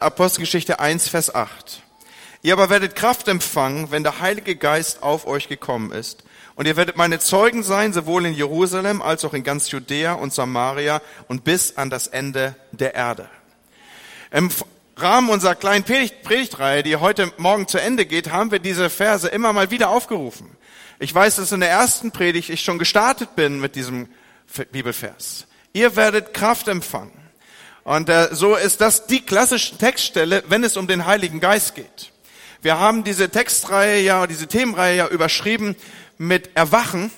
Apostelgeschichte 1, Vers 8. Ihr aber werdet Kraft empfangen, wenn der Heilige Geist auf euch gekommen ist. Und ihr werdet meine Zeugen sein, sowohl in Jerusalem als auch in ganz Judäa und Samaria und bis an das Ende der Erde. Im Rahmen unserer kleinen Predigtreihe, die heute Morgen zu Ende geht, haben wir diese Verse immer mal wieder aufgerufen. Ich weiß, dass in der ersten Predigt ich schon gestartet bin mit diesem Bibelvers. Ihr werdet Kraft empfangen. Und äh, so ist das die klassische Textstelle, wenn es um den Heiligen Geist geht. Wir haben diese Textreihe ja, diese Themenreihe ja überschrieben mit Erwachen.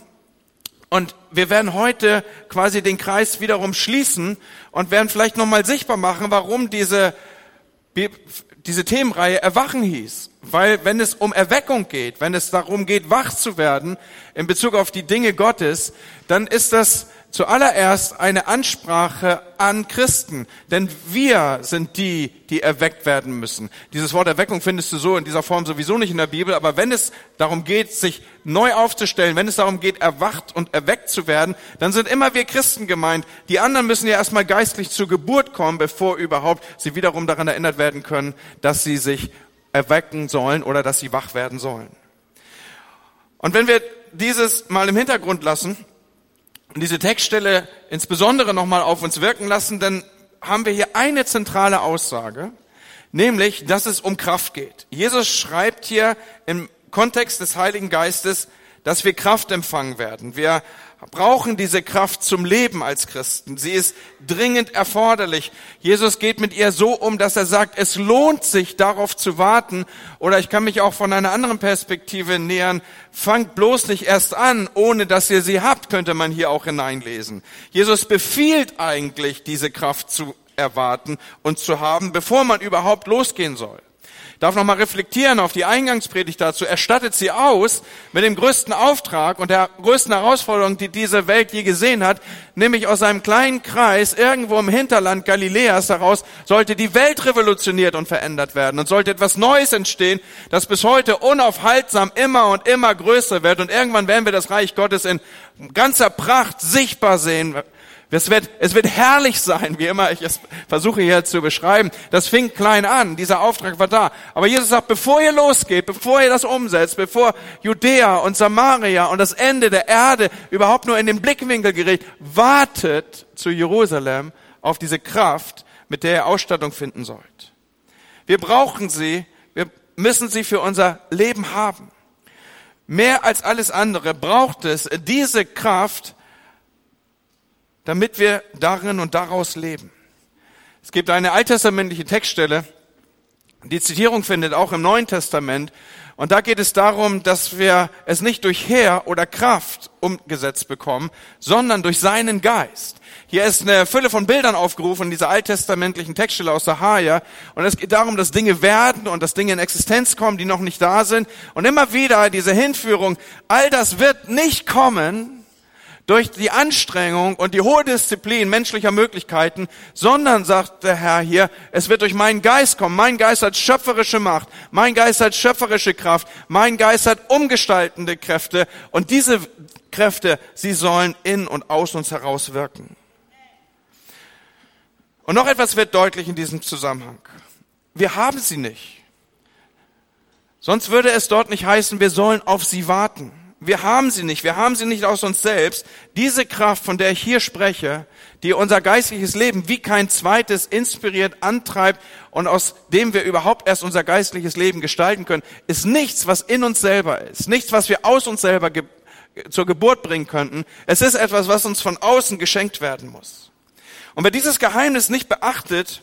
Und wir werden heute quasi den Kreis wiederum schließen und werden vielleicht nochmal sichtbar machen, warum diese, diese Themenreihe Erwachen hieß. Weil wenn es um Erweckung geht, wenn es darum geht, wach zu werden in Bezug auf die Dinge Gottes, dann ist das zuallererst eine Ansprache an Christen, denn wir sind die, die erweckt werden müssen. Dieses Wort Erweckung findest du so in dieser Form sowieso nicht in der Bibel, aber wenn es darum geht, sich neu aufzustellen, wenn es darum geht, erwacht und erweckt zu werden, dann sind immer wir Christen gemeint. Die anderen müssen ja erstmal geistlich zur Geburt kommen, bevor überhaupt sie wiederum daran erinnert werden können, dass sie sich erwecken sollen oder dass sie wach werden sollen. Und wenn wir dieses mal im Hintergrund lassen, diese Textstelle insbesondere nochmal auf uns wirken lassen, dann haben wir hier eine zentrale Aussage, nämlich, dass es um Kraft geht. Jesus schreibt hier im Kontext des Heiligen Geistes, dass wir Kraft empfangen werden. Wir brauchen diese Kraft zum Leben als Christen. Sie ist dringend erforderlich. Jesus geht mit ihr so um, dass er sagt, es lohnt sich darauf zu warten. Oder ich kann mich auch von einer anderen Perspektive nähern. Fangt bloß nicht erst an, ohne dass ihr sie habt, könnte man hier auch hineinlesen. Jesus befiehlt eigentlich, diese Kraft zu erwarten und zu haben, bevor man überhaupt losgehen soll darf noch mal reflektieren auf die Eingangspredigt dazu. Er stattet sie aus mit dem größten Auftrag und der größten Herausforderung, die diese Welt je gesehen hat, nämlich aus einem kleinen Kreis irgendwo im Hinterland Galiläas heraus sollte die Welt revolutioniert und verändert werden und sollte etwas Neues entstehen, das bis heute unaufhaltsam immer und immer größer wird und irgendwann werden wir das Reich Gottes in ganzer Pracht sichtbar sehen es wird, es wird herrlich sein, wie immer ich es versuche hier zu beschreiben. Das fing klein an, dieser Auftrag war da. Aber Jesus sagt, bevor ihr losgeht, bevor ihr das umsetzt, bevor Judäa und Samaria und das Ende der Erde überhaupt nur in den Blickwinkel gerät, wartet zu Jerusalem auf diese Kraft, mit der ihr Ausstattung finden sollt. Wir brauchen sie, wir müssen sie für unser Leben haben. Mehr als alles andere braucht es diese Kraft, damit wir darin und daraus leben. Es gibt eine alttestamentliche Textstelle, die Zitierung findet auch im Neuen Testament. Und da geht es darum, dass wir es nicht durch Heer oder Kraft umgesetzt bekommen, sondern durch seinen Geist. Hier ist eine Fülle von Bildern aufgerufen dieser alttestamentlichen Textstelle aus Sahaja. Und es geht darum, dass Dinge werden und dass Dinge in Existenz kommen, die noch nicht da sind. Und immer wieder diese Hinführung, all das wird nicht kommen, durch die Anstrengung und die hohe Disziplin menschlicher Möglichkeiten, sondern, sagt der Herr hier, es wird durch meinen Geist kommen. Mein Geist hat schöpferische Macht, mein Geist hat schöpferische Kraft, mein Geist hat umgestaltende Kräfte und diese Kräfte, sie sollen in und aus uns heraus wirken. Und noch etwas wird deutlich in diesem Zusammenhang. Wir haben sie nicht. Sonst würde es dort nicht heißen, wir sollen auf sie warten. Wir haben sie nicht. Wir haben sie nicht aus uns selbst. Diese Kraft, von der ich hier spreche, die unser geistliches Leben wie kein zweites inspiriert, antreibt und aus dem wir überhaupt erst unser geistliches Leben gestalten können, ist nichts, was in uns selber ist. Nichts, was wir aus uns selber ge zur Geburt bringen könnten. Es ist etwas, was uns von außen geschenkt werden muss. Und wer dieses Geheimnis nicht beachtet,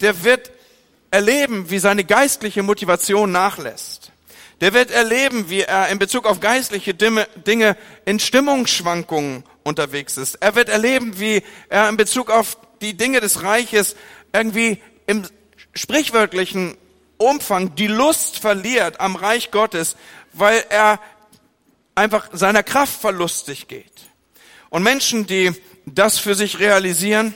der wird erleben, wie seine geistliche Motivation nachlässt der wird erleben, wie er in Bezug auf geistliche Dinge in Stimmungsschwankungen unterwegs ist. Er wird erleben, wie er in Bezug auf die Dinge des Reiches irgendwie im sprichwörtlichen Umfang die Lust verliert am Reich Gottes, weil er einfach seiner Kraft verlustig geht. Und Menschen, die das für sich realisieren,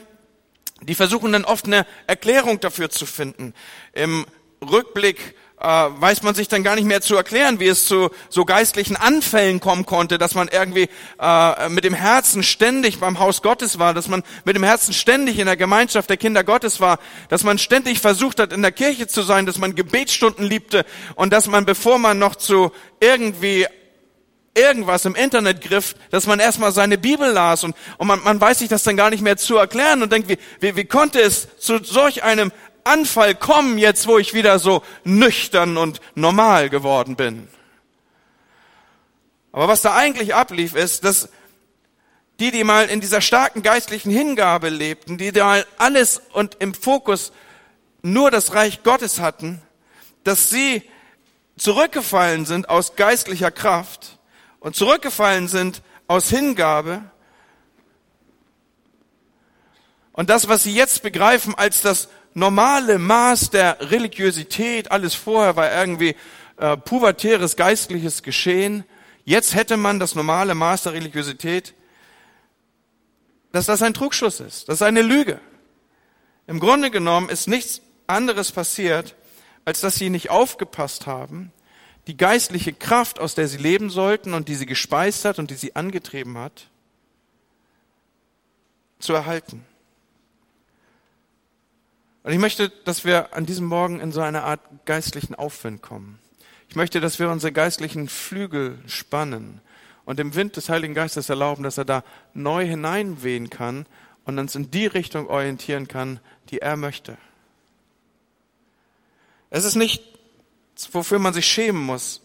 die versuchen dann oft eine Erklärung dafür zu finden. Im Rückblick äh, weiß man sich dann gar nicht mehr zu erklären, wie es zu so geistlichen Anfällen kommen konnte, dass man irgendwie äh, mit dem Herzen ständig beim Haus Gottes war, dass man mit dem Herzen ständig in der Gemeinschaft der Kinder Gottes war, dass man ständig versucht hat, in der Kirche zu sein, dass man Gebetsstunden liebte und dass man, bevor man noch zu irgendwie irgendwas im Internet griff, dass man erstmal seine Bibel las und, und man, man weiß sich das dann gar nicht mehr zu erklären und denkt, wie, wie, wie konnte es zu solch einem Anfall kommen, jetzt wo ich wieder so nüchtern und normal geworden bin. Aber was da eigentlich ablief, ist, dass die, die mal in dieser starken geistlichen Hingabe lebten, die da alles und im Fokus nur das Reich Gottes hatten, dass sie zurückgefallen sind aus geistlicher Kraft und zurückgefallen sind aus Hingabe. Und das, was sie jetzt begreifen als das normale Maß der Religiosität, alles vorher war irgendwie äh, pubertäres geistliches Geschehen, jetzt hätte man das normale Maß der Religiosität, dass das ein Trugschluss ist, das ist eine Lüge. Im Grunde genommen ist nichts anderes passiert, als dass sie nicht aufgepasst haben, die geistliche Kraft, aus der sie leben sollten und die sie gespeist hat und die sie angetrieben hat, zu erhalten. Und ich möchte, dass wir an diesem Morgen in so eine Art geistlichen Aufwind kommen. Ich möchte, dass wir unsere geistlichen Flügel spannen und dem Wind des Heiligen Geistes erlauben, dass er da neu hineinwehen kann und uns in die Richtung orientieren kann, die er möchte. Es ist nicht, wofür man sich schämen muss,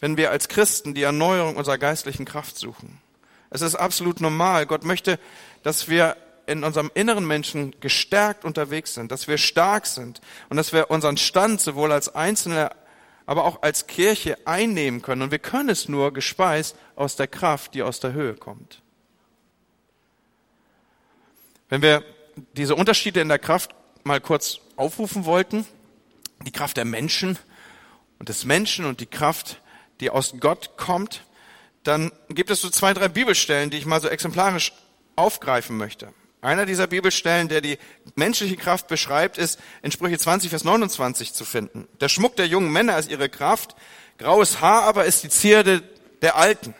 wenn wir als Christen die Erneuerung unserer geistlichen Kraft suchen. Es ist absolut normal. Gott möchte, dass wir in unserem inneren Menschen gestärkt unterwegs sind, dass wir stark sind und dass wir unseren Stand sowohl als Einzelne, aber auch als Kirche einnehmen können. Und wir können es nur gespeist aus der Kraft, die aus der Höhe kommt. Wenn wir diese Unterschiede in der Kraft mal kurz aufrufen wollten, die Kraft der Menschen und des Menschen und die Kraft, die aus Gott kommt, dann gibt es so zwei, drei Bibelstellen, die ich mal so exemplarisch aufgreifen möchte. Einer dieser Bibelstellen, der die menschliche Kraft beschreibt, ist in Sprüche 20, Vers 29 zu finden. Der Schmuck der jungen Männer ist ihre Kraft, graues Haar aber ist die Zierde der Alten.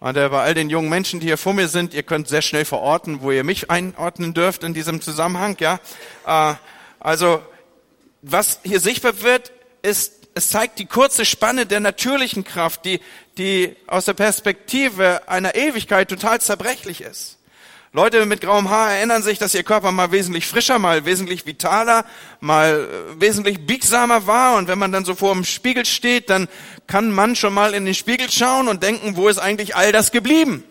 Und bei all den jungen Menschen, die hier vor mir sind, ihr könnt sehr schnell verorten, wo ihr mich einordnen dürft in diesem Zusammenhang, ja. Äh, also, was hier sichtbar wird, ist, es zeigt die kurze Spanne der natürlichen Kraft, die, die aus der Perspektive einer Ewigkeit total zerbrechlich ist. Leute mit grauem Haar erinnern sich, dass ihr Körper mal wesentlich frischer, mal wesentlich vitaler, mal äh, wesentlich biegsamer war. Und wenn man dann so vor dem Spiegel steht, dann kann man schon mal in den Spiegel schauen und denken, wo ist eigentlich all das geblieben?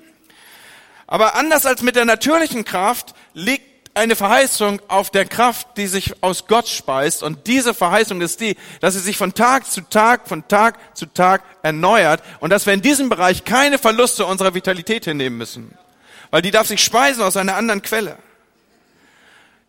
Aber anders als mit der natürlichen Kraft liegt eine Verheißung auf der Kraft, die sich aus Gott speist. Und diese Verheißung ist die, dass sie sich von Tag zu Tag, von Tag zu Tag erneuert und dass wir in diesem Bereich keine Verluste unserer Vitalität hinnehmen müssen weil die darf sich speisen aus einer anderen Quelle.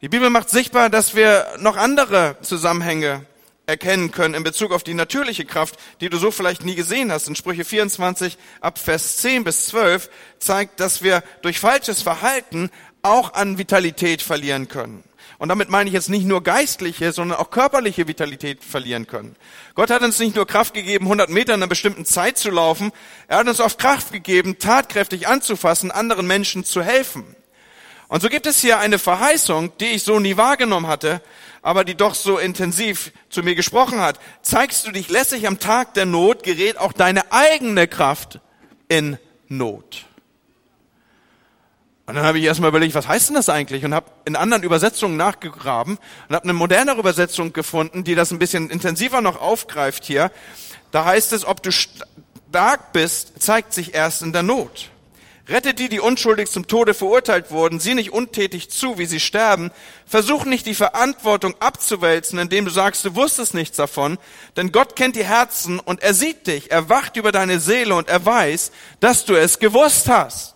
Die Bibel macht sichtbar, dass wir noch andere Zusammenhänge erkennen können in Bezug auf die natürliche Kraft, die du so vielleicht nie gesehen hast. In Sprüche 24 ab Vers 10 bis 12 zeigt, dass wir durch falsches Verhalten auch an Vitalität verlieren können. Und damit meine ich jetzt nicht nur geistliche, sondern auch körperliche Vitalität verlieren können. Gott hat uns nicht nur Kraft gegeben, 100 Meter in einer bestimmten Zeit zu laufen, er hat uns auch Kraft gegeben, tatkräftig anzufassen, anderen Menschen zu helfen. Und so gibt es hier eine Verheißung, die ich so nie wahrgenommen hatte, aber die doch so intensiv zu mir gesprochen hat. Zeigst du dich lässig am Tag der Not, gerät auch deine eigene Kraft in Not. Und dann habe ich erstmal überlegt, was heißt denn das eigentlich? Und habe in anderen Übersetzungen nachgegraben und habe eine modernere Übersetzung gefunden, die das ein bisschen intensiver noch aufgreift hier. Da heißt es, ob du stark bist, zeigt sich erst in der Not. Rette die, die unschuldig zum Tode verurteilt wurden, sieh nicht untätig zu, wie sie sterben. Versuch nicht die Verantwortung abzuwälzen, indem du sagst, du wusstest nichts davon. Denn Gott kennt die Herzen und er sieht dich, er wacht über deine Seele und er weiß, dass du es gewusst hast.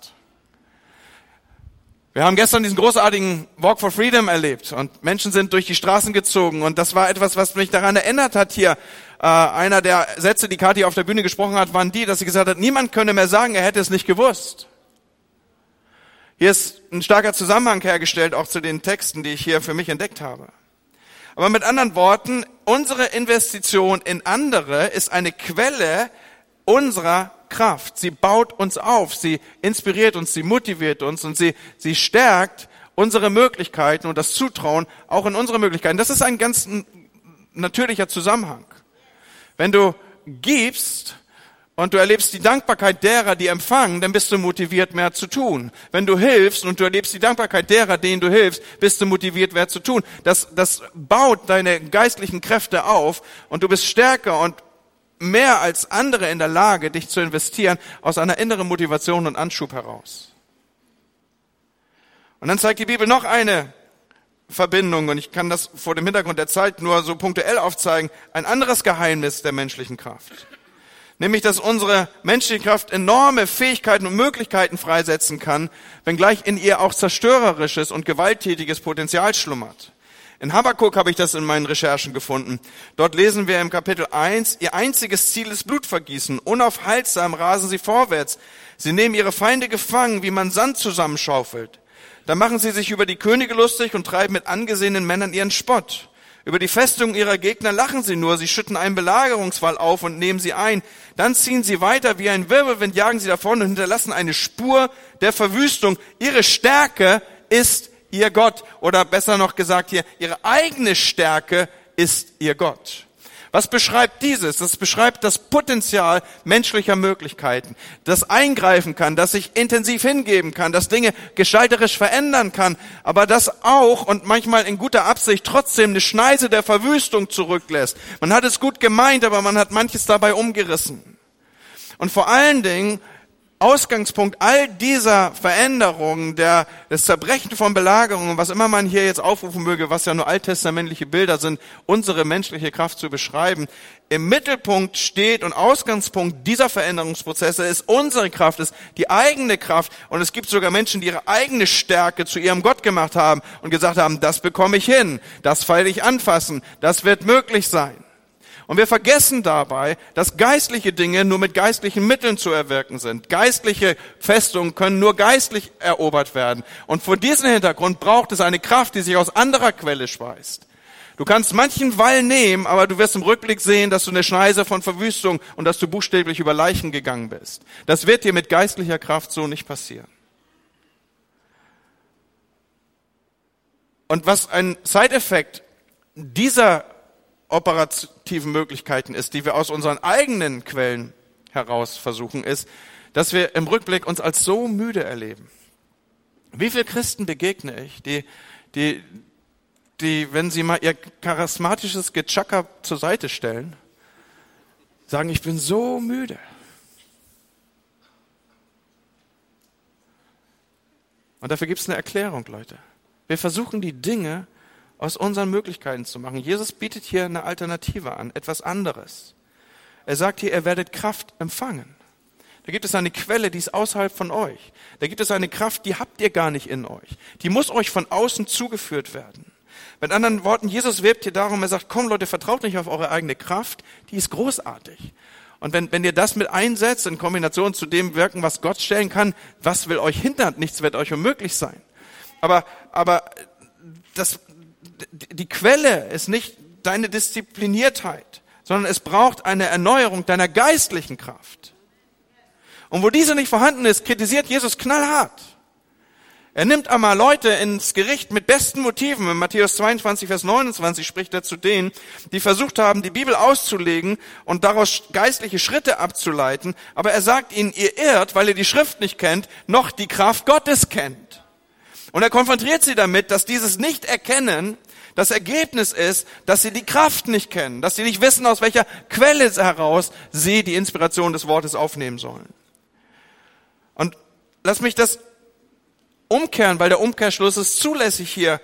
Wir haben gestern diesen großartigen Walk for Freedom erlebt und Menschen sind durch die Straßen gezogen und das war etwas, was mich daran erinnert hat hier. Äh, einer der Sätze, die Kathi auf der Bühne gesprochen hat, waren die, dass sie gesagt hat, niemand könne mehr sagen, er hätte es nicht gewusst. Hier ist ein starker Zusammenhang hergestellt, auch zu den Texten, die ich hier für mich entdeckt habe. Aber mit anderen Worten, unsere Investition in andere ist eine Quelle unserer Kraft. Sie baut uns auf, sie inspiriert uns, sie motiviert uns und sie, sie stärkt unsere Möglichkeiten und das Zutrauen auch in unsere Möglichkeiten. Das ist ein ganz natürlicher Zusammenhang. Wenn du gibst und du erlebst die Dankbarkeit derer, die empfangen, dann bist du motiviert, mehr zu tun. Wenn du hilfst und du erlebst die Dankbarkeit derer, denen du hilfst, bist du motiviert, mehr zu tun. Das, das baut deine geistlichen Kräfte auf und du bist stärker und mehr als andere in der Lage, dich zu investieren aus einer inneren Motivation und Anschub heraus. Und dann zeigt die Bibel noch eine Verbindung, und ich kann das vor dem Hintergrund der Zeit nur so punktuell aufzeigen, ein anderes Geheimnis der menschlichen Kraft. Nämlich, dass unsere menschliche Kraft enorme Fähigkeiten und Möglichkeiten freisetzen kann, wenngleich in ihr auch zerstörerisches und gewalttätiges Potenzial schlummert. In Habakkuk habe ich das in meinen Recherchen gefunden. Dort lesen wir im Kapitel 1, ihr einziges Ziel ist Blutvergießen. Unaufhaltsam rasen sie vorwärts. Sie nehmen ihre Feinde gefangen, wie man Sand zusammenschaufelt. Da machen sie sich über die Könige lustig und treiben mit angesehenen Männern ihren Spott. Über die Festung ihrer Gegner lachen sie nur, sie schütten einen Belagerungswall auf und nehmen sie ein. Dann ziehen sie weiter wie ein Wirbelwind, jagen sie davon und hinterlassen eine Spur der Verwüstung. Ihre Stärke ist ihr Gott. Oder besser noch gesagt hier, ihre eigene Stärke ist ihr Gott. Was beschreibt dieses? Das beschreibt das Potenzial menschlicher Möglichkeiten, das eingreifen kann, das sich intensiv hingeben kann, das Dinge gestalterisch verändern kann, aber das auch und manchmal in guter Absicht trotzdem eine Schneise der Verwüstung zurücklässt. Man hat es gut gemeint, aber man hat manches dabei umgerissen. Und vor allen Dingen Ausgangspunkt all dieser Veränderungen, der, des Zerbrechen von Belagerungen, was immer man hier jetzt aufrufen möge, was ja nur alttestamentliche Bilder sind, unsere menschliche Kraft zu beschreiben, im Mittelpunkt steht und Ausgangspunkt dieser Veränderungsprozesse ist unsere Kraft, ist die eigene Kraft. Und es gibt sogar Menschen, die ihre eigene Stärke zu ihrem Gott gemacht haben und gesagt haben, das bekomme ich hin, das feile ich anfassen, das wird möglich sein. Und wir vergessen dabei, dass geistliche Dinge nur mit geistlichen Mitteln zu erwirken sind. Geistliche Festungen können nur geistlich erobert werden. Und vor diesem Hintergrund braucht es eine Kraft, die sich aus anderer Quelle speist. Du kannst manchen Wall nehmen, aber du wirst im Rückblick sehen, dass du eine Schneise von Verwüstung und dass du buchstäblich über Leichen gegangen bist. Das wird dir mit geistlicher Kraft so nicht passieren. Und was ein Side-Effekt dieser operativen Möglichkeiten ist, die wir aus unseren eigenen Quellen heraus versuchen, ist, dass wir im Rückblick uns als so müde erleben. Wie viele Christen begegne ich, die, die, die, wenn sie mal ihr charismatisches Getschacker zur Seite stellen, sagen, ich bin so müde. Und dafür gibt es eine Erklärung, Leute. Wir versuchen die Dinge aus unseren Möglichkeiten zu machen. Jesus bietet hier eine Alternative an, etwas anderes. Er sagt hier, ihr werdet Kraft empfangen. Da gibt es eine Quelle, die ist außerhalb von euch. Da gibt es eine Kraft, die habt ihr gar nicht in euch. Die muss euch von außen zugeführt werden. Mit anderen Worten, Jesus wirbt hier darum, er sagt, komm Leute, vertraut nicht auf eure eigene Kraft, die ist großartig. Und wenn, wenn ihr das mit einsetzt, in Kombination zu dem Wirken, was Gott stellen kann, was will euch hindern? Nichts wird euch unmöglich sein. Aber, aber das, die Quelle ist nicht deine Diszipliniertheit, sondern es braucht eine Erneuerung deiner geistlichen Kraft. Und wo diese nicht vorhanden ist, kritisiert Jesus knallhart. Er nimmt einmal Leute ins Gericht mit besten Motiven. In Matthäus 22, Vers 29 spricht er zu denen, die versucht haben, die Bibel auszulegen und daraus geistliche Schritte abzuleiten. Aber er sagt ihnen, ihr irrt, weil ihr die Schrift nicht kennt, noch die Kraft Gottes kennt. Und er konfrontiert sie damit, dass dieses Nicht-Erkennen das Ergebnis ist, dass sie die Kraft nicht kennen, dass sie nicht wissen, aus welcher Quelle heraus sie die Inspiration des Wortes aufnehmen sollen. Und lass mich das umkehren, weil der Umkehrschluss ist zulässig hier.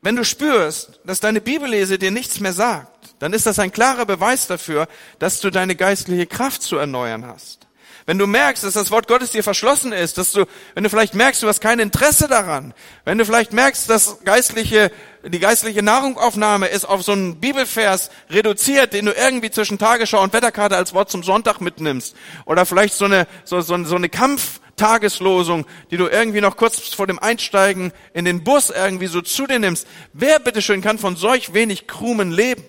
Wenn du spürst, dass deine Bibellese dir nichts mehr sagt, dann ist das ein klarer Beweis dafür, dass du deine geistliche Kraft zu erneuern hast. Wenn du merkst, dass das Wort Gottes dir verschlossen ist, dass du, wenn du vielleicht merkst, du hast kein Interesse daran, wenn du vielleicht merkst, dass geistliche, die geistliche Nahrungsaufnahme ist auf so einen Bibelvers reduziert, den du irgendwie zwischen Tagesschau und Wetterkarte als Wort zum Sonntag mitnimmst, oder vielleicht so eine, so, so, so eine Kampftageslosung, die du irgendwie noch kurz vor dem Einsteigen in den Bus irgendwie so zu dir nimmst. Wer bitteschön kann von solch wenig Krumen leben?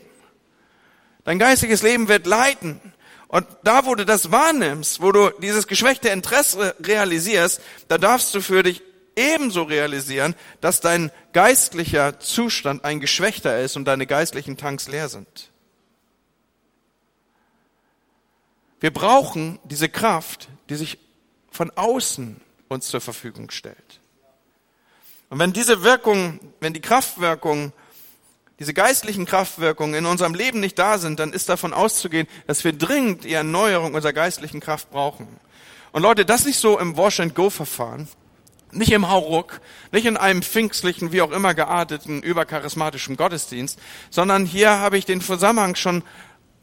Dein geistiges Leben wird leiden. Und da, wo du das wahrnimmst, wo du dieses geschwächte Interesse realisierst, da darfst du für dich ebenso realisieren, dass dein geistlicher Zustand ein geschwächter ist und deine geistlichen Tanks leer sind. Wir brauchen diese Kraft, die sich von außen uns zur Verfügung stellt. Und wenn diese Wirkung, wenn die Kraftwirkung diese geistlichen Kraftwirkungen in unserem Leben nicht da sind, dann ist davon auszugehen, dass wir dringend die Erneuerung unserer geistlichen Kraft brauchen. Und Leute, das nicht so im Wash-and-Go-Verfahren, nicht im Hauruck, nicht in einem pfingstlichen, wie auch immer gearteten, übercharismatischen Gottesdienst, sondern hier habe ich den Zusammenhang schon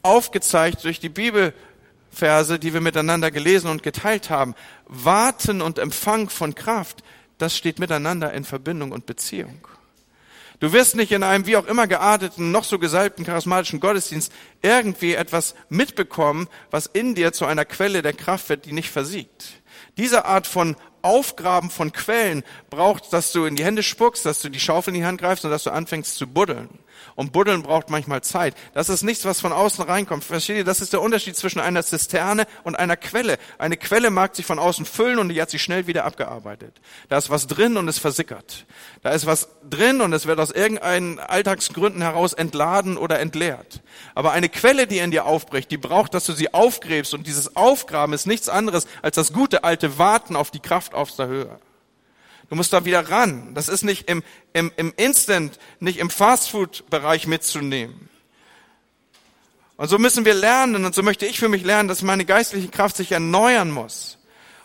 aufgezeigt durch die Bibelverse, die wir miteinander gelesen und geteilt haben. Warten und Empfang von Kraft, das steht miteinander in Verbindung und Beziehung. Du wirst nicht in einem wie auch immer gearteten, noch so gesalbten charismatischen Gottesdienst irgendwie etwas mitbekommen, was in dir zu einer Quelle der Kraft wird, die nicht versiegt. Diese Art von Aufgraben von Quellen braucht, dass du in die Hände spuckst, dass du die Schaufel in die Hand greifst und dass du anfängst zu buddeln. Und buddeln braucht manchmal Zeit. Das ist nichts, was von außen reinkommt. Versteht ihr? Das ist der Unterschied zwischen einer Zisterne und einer Quelle. Eine Quelle mag sich von außen füllen und die hat sich schnell wieder abgearbeitet. Da ist was drin und es versickert. Da ist was drin und es wird aus irgendeinen Alltagsgründen heraus entladen oder entleert. Aber eine Quelle, die in dir aufbricht, die braucht, dass du sie aufgräbst und dieses Aufgraben ist nichts anderes als das gute alte Warten auf die Kraft aus der Höhe. Du musst da wieder ran. Das ist nicht im, im, im Instant, nicht im Fastfood-Bereich mitzunehmen. Und so müssen wir lernen, und so möchte ich für mich lernen, dass meine geistliche Kraft sich erneuern muss.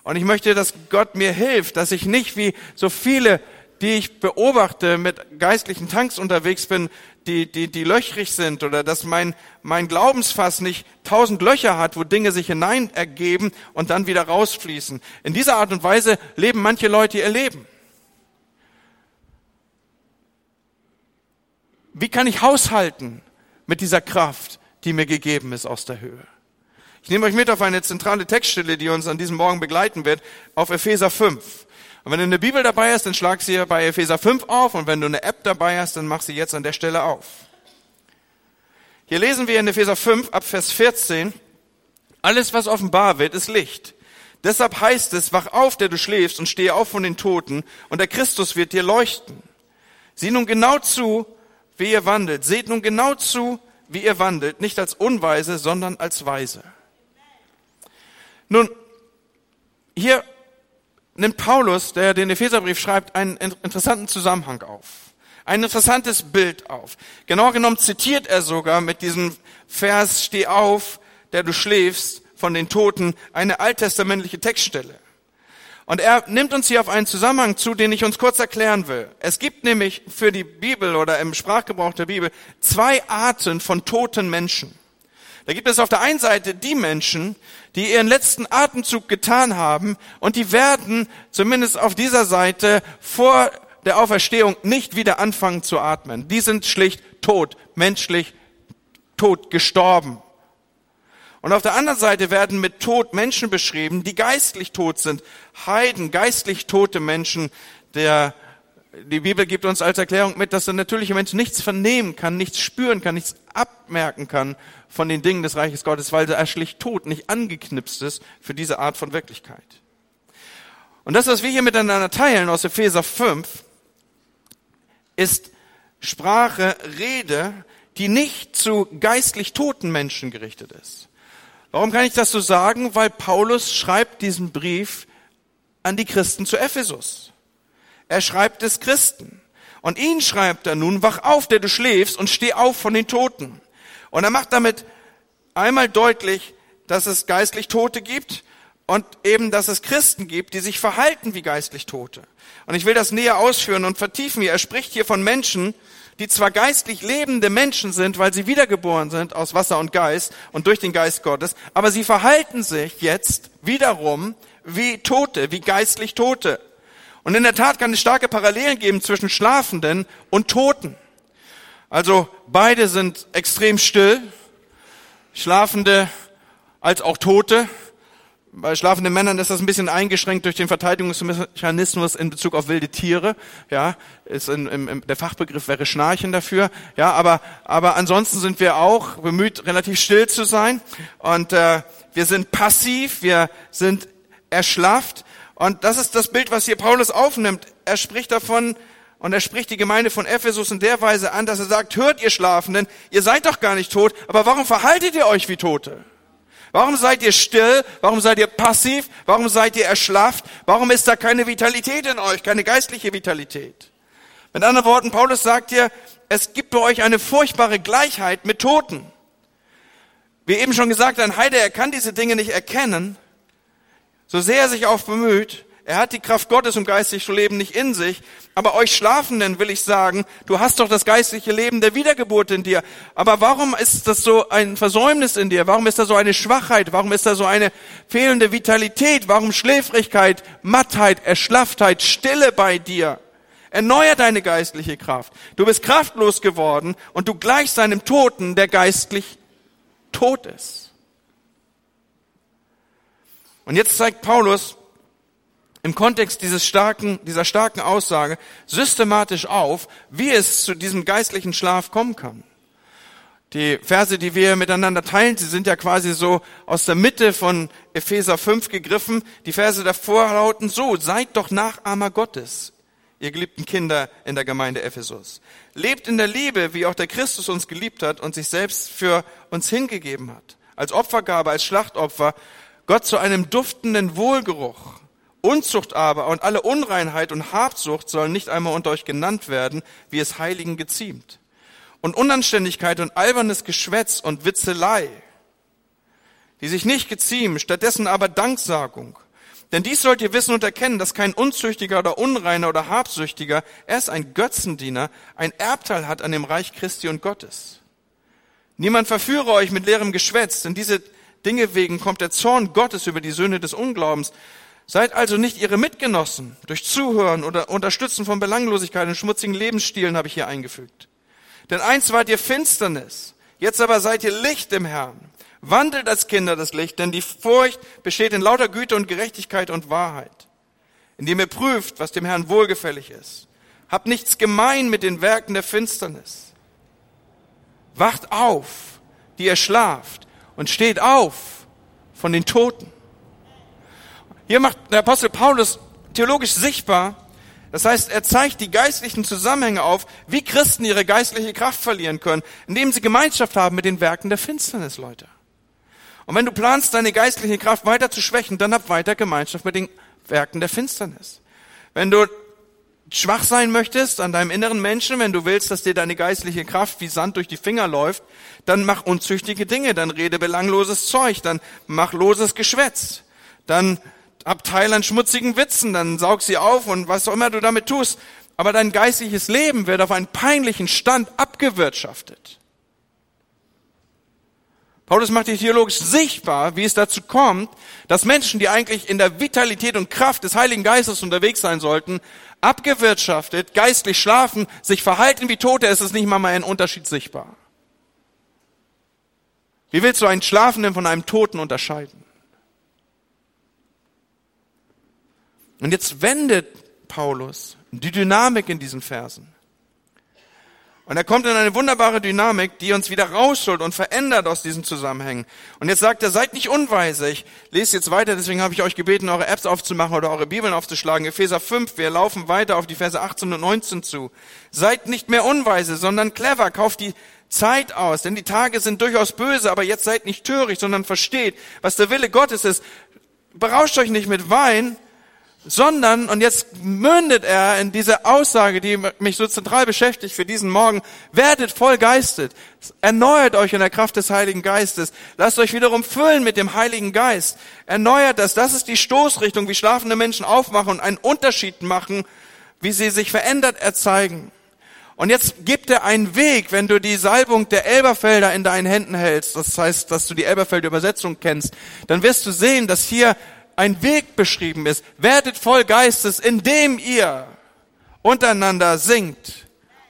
Und ich möchte, dass Gott mir hilft, dass ich nicht wie so viele, die ich beobachte, mit geistlichen Tanks unterwegs bin, die, die, die löchrig sind oder dass mein, mein Glaubensfass nicht tausend Löcher hat, wo Dinge sich hinein ergeben und dann wieder rausfließen. In dieser Art und Weise leben manche Leute ihr Leben. Wie kann ich haushalten mit dieser Kraft, die mir gegeben ist aus der Höhe? Ich nehme euch mit auf eine zentrale Textstelle, die uns an diesem Morgen begleiten wird, auf Epheser 5. Und wenn du eine Bibel dabei hast, dann schlag sie bei Epheser 5 auf und wenn du eine App dabei hast, dann mach sie jetzt an der Stelle auf. Hier lesen wir in Epheser 5 ab Vers 14, alles was offenbar wird, ist Licht. Deshalb heißt es, wach auf, der du schläfst und stehe auf von den Toten und der Christus wird dir leuchten. Sieh nun genau zu, wie ihr wandelt. Seht nun genau zu, wie ihr wandelt, nicht als Unweise, sondern als Weise. Nun, hier nimmt Paulus, der den Epheserbrief schreibt, einen interessanten Zusammenhang auf. Ein interessantes Bild auf. Genau genommen zitiert er sogar mit diesem Vers, steh auf, der du schläfst, von den Toten, eine alttestamentliche Textstelle. Und er nimmt uns hier auf einen Zusammenhang zu, den ich uns kurz erklären will. Es gibt nämlich für die Bibel oder im Sprachgebrauch der Bibel zwei Arten von toten Menschen. Da gibt es auf der einen Seite die Menschen, die ihren letzten Atemzug getan haben und die werden zumindest auf dieser Seite vor der Auferstehung nicht wieder anfangen zu atmen. Die sind schlicht tot, menschlich tot, gestorben. Und auf der anderen Seite werden mit Tod Menschen beschrieben, die geistlich tot sind. Heiden, geistlich tote Menschen. Der, die Bibel gibt uns als Erklärung mit, dass der natürliche Mensch nichts vernehmen kann, nichts spüren kann, nichts abmerken kann von den Dingen des Reiches Gottes, weil er schlicht tot, nicht angeknipst ist für diese Art von Wirklichkeit. Und das, was wir hier miteinander teilen aus Epheser 5, ist Sprache, Rede, die nicht zu geistlich toten Menschen gerichtet ist. Warum kann ich das so sagen? Weil Paulus schreibt diesen Brief an die Christen zu Ephesus. Er schreibt es Christen. Und ihn schreibt er nun, wach auf, der du schläfst, und steh auf von den Toten. Und er macht damit einmal deutlich, dass es geistlich Tote gibt und eben, dass es Christen gibt, die sich verhalten wie geistlich Tote. Und ich will das näher ausführen und vertiefen. Er spricht hier von Menschen, die zwar geistlich lebende Menschen sind, weil sie wiedergeboren sind aus Wasser und Geist und durch den Geist Gottes, aber sie verhalten sich jetzt wiederum wie Tote, wie geistlich Tote. Und in der Tat kann es starke Parallelen geben zwischen Schlafenden und Toten. Also beide sind extrem still, Schlafende als auch Tote. Bei schlafenden Männern ist das ein bisschen eingeschränkt durch den Verteidigungsmechanismus in Bezug auf wilde Tiere. Ja, ist in, im, der Fachbegriff wäre Schnarchen dafür. Ja, aber aber ansonsten sind wir auch bemüht, relativ still zu sein und äh, wir sind passiv, wir sind erschlafft und das ist das Bild, was hier Paulus aufnimmt. Er spricht davon und er spricht die Gemeinde von Ephesus in der Weise an, dass er sagt: Hört ihr Schlafenden, ihr seid doch gar nicht tot, aber warum verhaltet ihr euch wie Tote? Warum seid ihr still? Warum seid ihr passiv? Warum seid ihr erschlafft? Warum ist da keine Vitalität in euch, keine geistliche Vitalität? Mit anderen Worten, Paulus sagt hier, es gibt bei euch eine furchtbare Gleichheit mit Toten. Wie eben schon gesagt, ein Heide, er kann diese Dinge nicht erkennen, so sehr er sich auch bemüht. Er hat die Kraft Gottes, um geistig zu leben, nicht in sich. Aber euch Schlafenden will ich sagen, du hast doch das geistliche Leben der Wiedergeburt in dir. Aber warum ist das so ein Versäumnis in dir? Warum ist da so eine Schwachheit? Warum ist da so eine fehlende Vitalität? Warum Schläfrigkeit, Mattheit, Erschlafftheit, Stille bei dir? Erneuer deine geistliche Kraft. Du bist kraftlos geworden und du gleichst einem Toten, der geistlich tot ist. Und jetzt zeigt Paulus, im Kontext dieses starken, dieser starken Aussage systematisch auf, wie es zu diesem geistlichen Schlaf kommen kann. Die Verse, die wir miteinander teilen, sie sind ja quasi so aus der Mitte von Epheser 5 gegriffen. Die Verse davor lauten so, seid doch Nachahmer Gottes, ihr geliebten Kinder in der Gemeinde Ephesus. Lebt in der Liebe, wie auch der Christus uns geliebt hat und sich selbst für uns hingegeben hat. Als Opfergabe, als Schlachtopfer, Gott zu einem duftenden Wohlgeruch. Unzucht aber und alle Unreinheit und Habsucht sollen nicht einmal unter euch genannt werden, wie es Heiligen geziemt. Und Unanständigkeit und albernes Geschwätz und Witzelei, die sich nicht geziemen, stattdessen aber Danksagung. Denn dies sollt ihr wissen und erkennen, dass kein Unzüchtiger oder Unreiner oder Habsüchtiger, er ist ein Götzendiener, ein Erbteil hat an dem Reich Christi und Gottes. Niemand verführe euch mit leerem Geschwätz, denn diese Dinge wegen kommt der Zorn Gottes über die Söhne des Unglaubens. Seid also nicht ihre Mitgenossen durch Zuhören oder Unterstützen von Belanglosigkeit und schmutzigen Lebensstilen habe ich hier eingefügt. Denn einst wart ihr Finsternis, jetzt aber seid ihr Licht im Herrn. Wandelt als Kinder das Licht, denn die Furcht besteht in lauter Güte und Gerechtigkeit und Wahrheit, indem ihr prüft, was dem Herrn wohlgefällig ist. Habt nichts gemein mit den Werken der Finsternis. Wacht auf, die ihr schlaft, und steht auf von den Toten hier macht der Apostel Paulus theologisch sichtbar, das heißt, er zeigt die geistlichen Zusammenhänge auf, wie Christen ihre geistliche Kraft verlieren können, indem sie Gemeinschaft haben mit den Werken der Finsternis, Leute. Und wenn du planst, deine geistliche Kraft weiter zu schwächen, dann hab weiter Gemeinschaft mit den Werken der Finsternis. Wenn du schwach sein möchtest an deinem inneren Menschen, wenn du willst, dass dir deine geistliche Kraft wie Sand durch die Finger läuft, dann mach unzüchtige Dinge, dann rede belangloses Zeug, dann mach loses Geschwätz, dann hab Teil an schmutzigen Witzen, dann saug sie auf und was auch immer du damit tust. Aber dein geistliches Leben wird auf einen peinlichen Stand abgewirtschaftet. Paulus macht dir theologisch sichtbar, wie es dazu kommt, dass Menschen, die eigentlich in der Vitalität und Kraft des Heiligen Geistes unterwegs sein sollten, abgewirtschaftet, geistlich schlafen, sich verhalten wie Tote, ist es nicht mal ein Unterschied sichtbar. Wie willst du einen Schlafenden von einem Toten unterscheiden? Und jetzt wendet Paulus die Dynamik in diesen Versen. Und er kommt in eine wunderbare Dynamik, die uns wieder rausholt und verändert aus diesen Zusammenhängen. Und jetzt sagt er, seid nicht unweise. Ich lese jetzt weiter, deswegen habe ich euch gebeten, eure Apps aufzumachen oder eure Bibeln aufzuschlagen. Epheser 5, wir laufen weiter auf die Verse 18 und 19 zu. Seid nicht mehr unweise, sondern clever. Kauft die Zeit aus, denn die Tage sind durchaus böse, aber jetzt seid nicht töricht, sondern versteht, was der Wille Gottes ist. Berauscht euch nicht mit Wein, sondern, und jetzt mündet er in diese Aussage, die mich so zentral beschäftigt für diesen Morgen, werdet voll geistet, erneuert euch in der Kraft des Heiligen Geistes, lasst euch wiederum füllen mit dem Heiligen Geist, erneuert das, das ist die Stoßrichtung, wie schlafende Menschen aufmachen und einen Unterschied machen, wie sie sich verändert erzeigen. Und jetzt gibt er einen Weg, wenn du die Salbung der Elberfelder in deinen Händen hältst, das heißt, dass du die Elberfelder Übersetzung kennst, dann wirst du sehen, dass hier ein Weg beschrieben ist. Werdet voll Geistes, indem ihr untereinander singt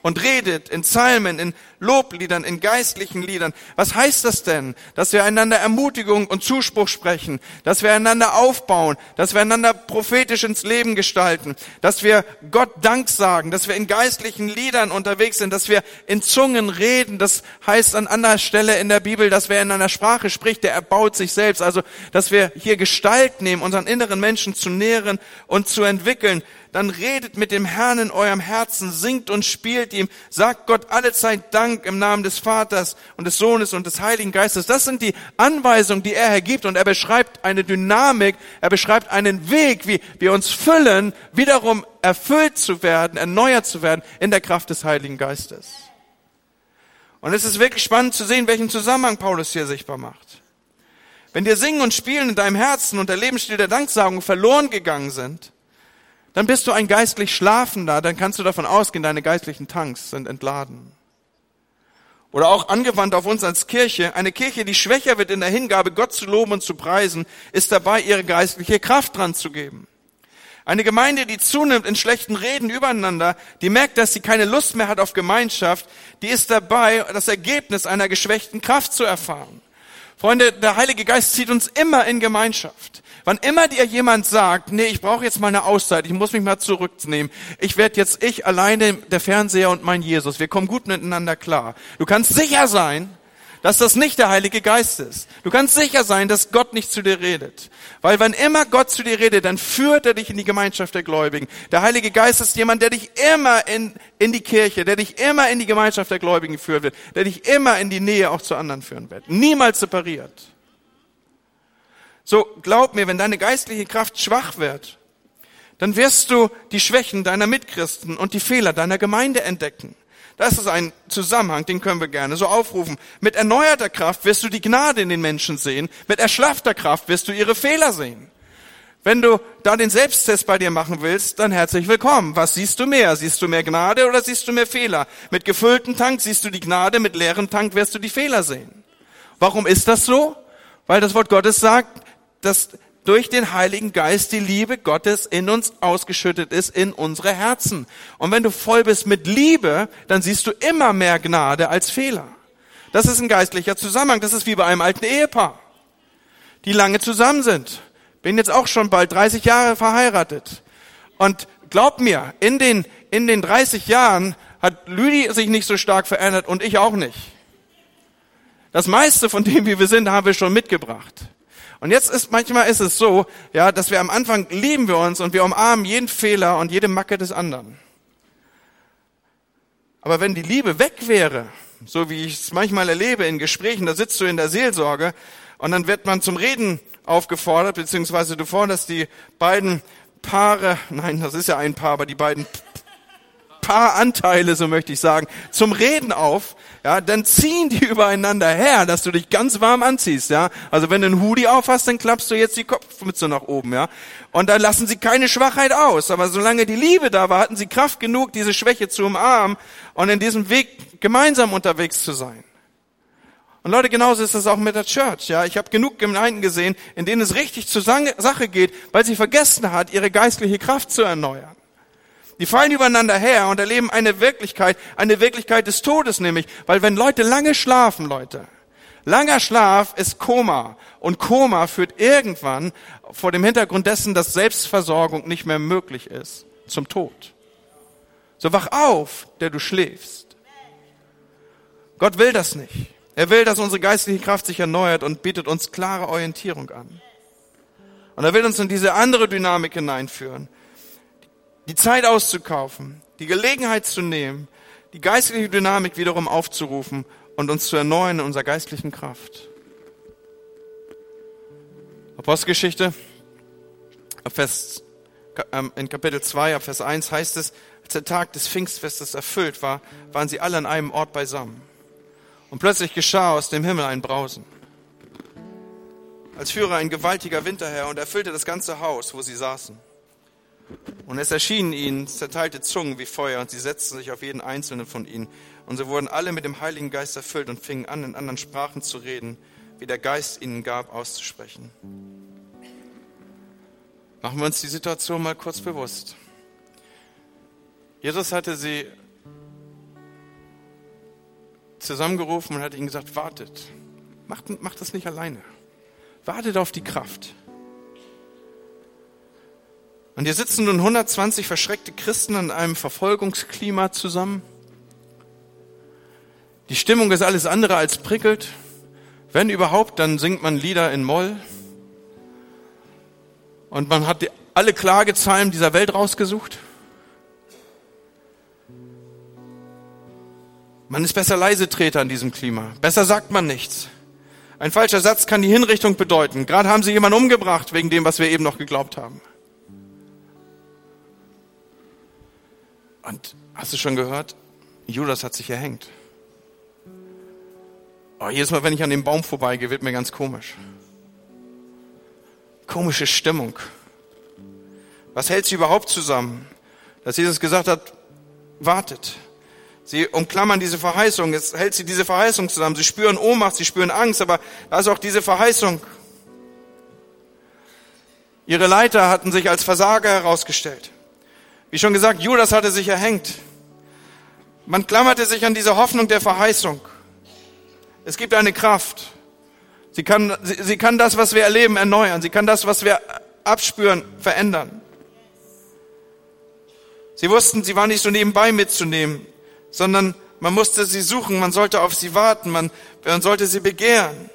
und redet in Psalmen, in Lobliedern, in geistlichen Liedern. Was heißt das denn? Dass wir einander Ermutigung und Zuspruch sprechen, dass wir einander aufbauen, dass wir einander prophetisch ins Leben gestalten, dass wir Gott Dank sagen, dass wir in geistlichen Liedern unterwegs sind, dass wir in Zungen reden. Das heißt an anderer Stelle in der Bibel, dass wer in einer Sprache spricht, der erbaut sich selbst. Also, dass wir hier Gestalt nehmen, unseren inneren Menschen zu nähren und zu entwickeln dann redet mit dem Herrn in eurem Herzen, singt und spielt ihm, sagt Gott alle Zeit Dank im Namen des Vaters und des Sohnes und des Heiligen Geistes. Das sind die Anweisungen, die er hergibt und er beschreibt eine Dynamik, er beschreibt einen Weg, wie wir uns füllen, wiederum erfüllt zu werden, erneuert zu werden in der Kraft des Heiligen Geistes. Und es ist wirklich spannend zu sehen, welchen Zusammenhang Paulus hier sichtbar macht. Wenn dir Singen und Spielen in deinem Herzen und der Lebensstil der Danksagung verloren gegangen sind, dann bist du ein geistlich Schlafender, dann kannst du davon ausgehen, deine geistlichen Tanks sind entladen. Oder auch angewandt auf uns als Kirche, eine Kirche, die schwächer wird in der Hingabe, Gott zu loben und zu preisen, ist dabei, ihre geistliche Kraft dran zu geben. Eine Gemeinde, die zunimmt in schlechten Reden übereinander, die merkt, dass sie keine Lust mehr hat auf Gemeinschaft, die ist dabei, das Ergebnis einer geschwächten Kraft zu erfahren. Freunde, der Heilige Geist zieht uns immer in Gemeinschaft. Wann immer dir jemand sagt, nee, ich brauche jetzt mal eine Auszeit, ich muss mich mal zurücknehmen, ich werde jetzt ich alleine der Fernseher und mein Jesus, wir kommen gut miteinander klar. Du kannst sicher sein, dass das nicht der Heilige Geist ist. Du kannst sicher sein, dass Gott nicht zu dir redet. Weil wann immer Gott zu dir redet, dann führt er dich in die Gemeinschaft der Gläubigen. Der Heilige Geist ist jemand, der dich immer in, in die Kirche, der dich immer in die Gemeinschaft der Gläubigen führen wird, der dich immer in die Nähe auch zu anderen führen wird. Niemals separiert. So, glaub mir, wenn deine geistliche Kraft schwach wird, dann wirst du die Schwächen deiner Mitchristen und die Fehler deiner Gemeinde entdecken. Das ist ein Zusammenhang, den können wir gerne so aufrufen. Mit erneuerter Kraft wirst du die Gnade in den Menschen sehen, mit erschlaffter Kraft wirst du ihre Fehler sehen. Wenn du da den Selbsttest bei dir machen willst, dann herzlich willkommen. Was siehst du mehr? Siehst du mehr Gnade oder siehst du mehr Fehler? Mit gefülltem Tank siehst du die Gnade, mit leerem Tank wirst du die Fehler sehen. Warum ist das so? Weil das Wort Gottes sagt, dass durch den Heiligen Geist die Liebe Gottes in uns ausgeschüttet ist, in unsere Herzen. Und wenn du voll bist mit Liebe, dann siehst du immer mehr Gnade als Fehler. Das ist ein geistlicher Zusammenhang. Das ist wie bei einem alten Ehepaar, die lange zusammen sind. Bin jetzt auch schon bald 30 Jahre verheiratet. Und glaub mir, in den, in den 30 Jahren hat Lüdi sich nicht so stark verändert und ich auch nicht. Das meiste von dem, wie wir sind, haben wir schon mitgebracht. Und jetzt ist, manchmal ist es so, ja, dass wir am Anfang lieben wir uns und wir umarmen jeden Fehler und jede Macke des anderen. Aber wenn die Liebe weg wäre, so wie ich es manchmal erlebe in Gesprächen, da sitzt du in der Seelsorge und dann wird man zum Reden aufgefordert, beziehungsweise du forderst die beiden Paare, nein, das ist ja ein Paar, aber die beiden Paaranteile, so möchte ich sagen, zum Reden auf, ja, dann ziehen die übereinander her, dass du dich ganz warm anziehst, ja. Also wenn du einen Hoodie aufhast, dann klappst du jetzt die Kopfmütze nach oben, ja. Und dann lassen sie keine Schwachheit aus. Aber solange die Liebe da war, hatten sie Kraft genug, diese Schwäche zu umarmen und in diesem Weg gemeinsam unterwegs zu sein. Und Leute, genauso ist das auch mit der Church. Ja, ich habe genug Gemeinden gesehen, in denen es richtig zur Sache geht, weil sie vergessen hat, ihre geistliche Kraft zu erneuern. Die fallen übereinander her und erleben eine Wirklichkeit, eine Wirklichkeit des Todes nämlich. Weil wenn Leute lange schlafen, Leute, langer Schlaf ist Koma. Und Koma führt irgendwann vor dem Hintergrund dessen, dass Selbstversorgung nicht mehr möglich ist, zum Tod. So wach auf, der du schläfst. Gott will das nicht. Er will, dass unsere geistliche Kraft sich erneuert und bietet uns klare Orientierung an. Und er will uns in diese andere Dynamik hineinführen die Zeit auszukaufen, die Gelegenheit zu nehmen, die geistliche Dynamik wiederum aufzurufen und uns zu erneuern in unserer geistlichen Kraft. Apostelgeschichte, ähm, in Kapitel 2, Vers 1 heißt es, als der Tag des Pfingstfestes erfüllt war, waren sie alle an einem Ort beisammen. Und plötzlich geschah aus dem Himmel ein Brausen. Als führe ein gewaltiger Winterherr und erfüllte das ganze Haus, wo sie saßen. Und es erschienen ihnen zerteilte Zungen wie Feuer, und sie setzten sich auf jeden einzelnen von ihnen. Und sie wurden alle mit dem Heiligen Geist erfüllt und fingen an, in anderen Sprachen zu reden, wie der Geist ihnen gab, auszusprechen. Machen wir uns die Situation mal kurz bewusst. Jesus hatte sie zusammengerufen und hat ihnen gesagt, wartet, macht, macht das nicht alleine. Wartet auf die Kraft. Und hier sitzen nun 120 verschreckte Christen in einem Verfolgungsklima zusammen. Die Stimmung ist alles andere als prickelt. Wenn überhaupt, dann singt man Lieder in Moll. Und man hat alle Klagezeilen dieser Welt rausgesucht. Man ist besser Leisetreter in diesem Klima. Besser sagt man nichts. Ein falscher Satz kann die Hinrichtung bedeuten. Gerade haben sie jemanden umgebracht wegen dem, was wir eben noch geglaubt haben. Und hast du schon gehört? Judas hat sich erhängt. Oh, jedes Mal, wenn ich an dem Baum vorbeigehe, wird mir ganz komisch. Komische Stimmung. Was hält sie überhaupt zusammen? Dass Jesus gesagt hat, wartet. Sie umklammern diese Verheißung. Jetzt hält sie diese Verheißung zusammen. Sie spüren Ohnmacht, sie spüren Angst, aber da ist auch diese Verheißung. Ihre Leiter hatten sich als Versager herausgestellt. Wie schon gesagt, Judas hatte sich erhängt. Man klammerte sich an diese Hoffnung der Verheißung. Es gibt eine Kraft. Sie kann, sie, sie kann das, was wir erleben, erneuern. Sie kann das, was wir abspüren, verändern. Sie wussten, sie war nicht so nebenbei mitzunehmen sondern man musste sie suchen, man sollte auf sie warten, man, man sollte sie begehren.